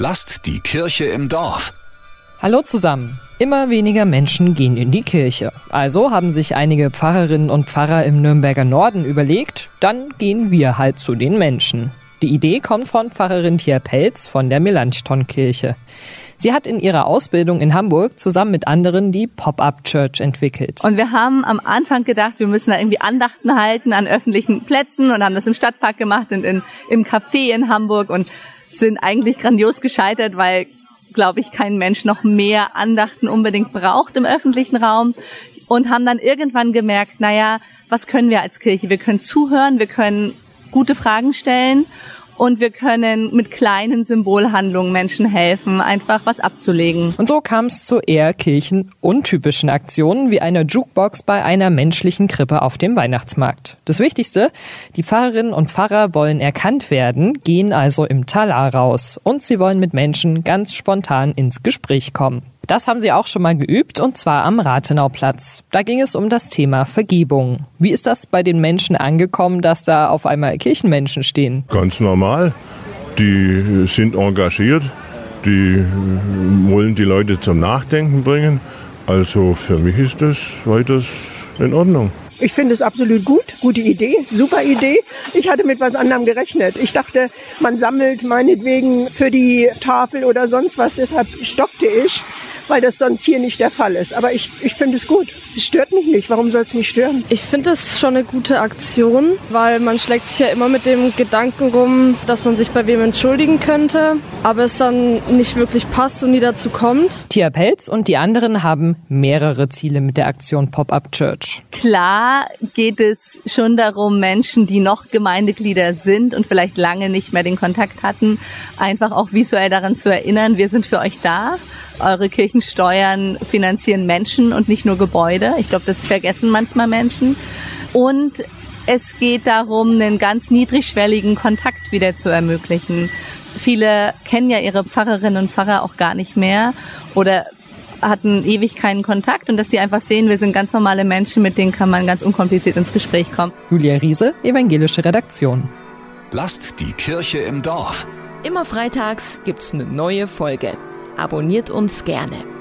Lasst die Kirche im Dorf. Hallo zusammen. Immer weniger Menschen gehen in die Kirche. Also haben sich einige Pfarrerinnen und Pfarrer im Nürnberger Norden überlegt, dann gehen wir halt zu den Menschen. Die Idee kommt von Pfarrerin Tia Pelz von der Melanchthon-Kirche. Sie hat in ihrer Ausbildung in Hamburg zusammen mit anderen die Pop-Up Church entwickelt. Und wir haben am Anfang gedacht, wir müssen da irgendwie Andachten halten an öffentlichen Plätzen und haben das im Stadtpark gemacht und in, im Café in Hamburg und sind eigentlich grandios gescheitert, weil, glaube ich, kein Mensch noch mehr Andachten unbedingt braucht im öffentlichen Raum und haben dann irgendwann gemerkt, naja, was können wir als Kirche? Wir können zuhören, wir können gute Fragen stellen und wir können mit kleinen Symbolhandlungen Menschen helfen, einfach was abzulegen. Und so kam es zu eher kirchenuntypischen Aktionen wie einer Jukebox bei einer menschlichen Krippe auf dem Weihnachtsmarkt. Das Wichtigste, die Pfarrerinnen und Pfarrer wollen erkannt werden, gehen also im Talar raus und sie wollen mit Menschen ganz spontan ins Gespräch kommen. Das haben sie auch schon mal geübt und zwar am Rathenauplatz. Da ging es um das Thema Vergebung. Wie ist das bei den Menschen angekommen, dass da auf einmal Kirchenmenschen stehen? Ganz normal. Die sind engagiert, die wollen die Leute zum Nachdenken bringen. Also für mich ist das weiters in Ordnung. Ich finde es absolut gut, gute Idee, super Idee. Ich hatte mit was anderem gerechnet. Ich dachte, man sammelt meinetwegen für die Tafel oder sonst was, deshalb stoppte ich weil das sonst hier nicht der Fall ist. Aber ich, ich finde es gut. Es stört mich nicht. Warum soll es mich stören? Ich finde es schon eine gute Aktion, weil man schlägt sich ja immer mit dem Gedanken rum, dass man sich bei wem entschuldigen könnte, aber es dann nicht wirklich passt und nie dazu kommt. Tia Pelz und die anderen haben mehrere Ziele mit der Aktion Pop-Up Church. Klar geht es schon darum, Menschen, die noch Gemeindeglieder sind und vielleicht lange nicht mehr den Kontakt hatten, einfach auch visuell daran zu erinnern, wir sind für euch da. Eure Kirchensteuern finanzieren Menschen und nicht nur Gebäude. Ich glaube, das vergessen manchmal Menschen. Und es geht darum, einen ganz niedrigschwelligen Kontakt wieder zu ermöglichen. Viele kennen ja ihre Pfarrerinnen und Pfarrer auch gar nicht mehr oder hatten ewig keinen Kontakt und dass sie einfach sehen, wir sind ganz normale Menschen, mit denen kann man ganz unkompliziert ins Gespräch kommen. Julia Riese, Evangelische Redaktion. Lasst die Kirche im Dorf. Immer freitags gibt's eine neue Folge. Abonniert uns gerne.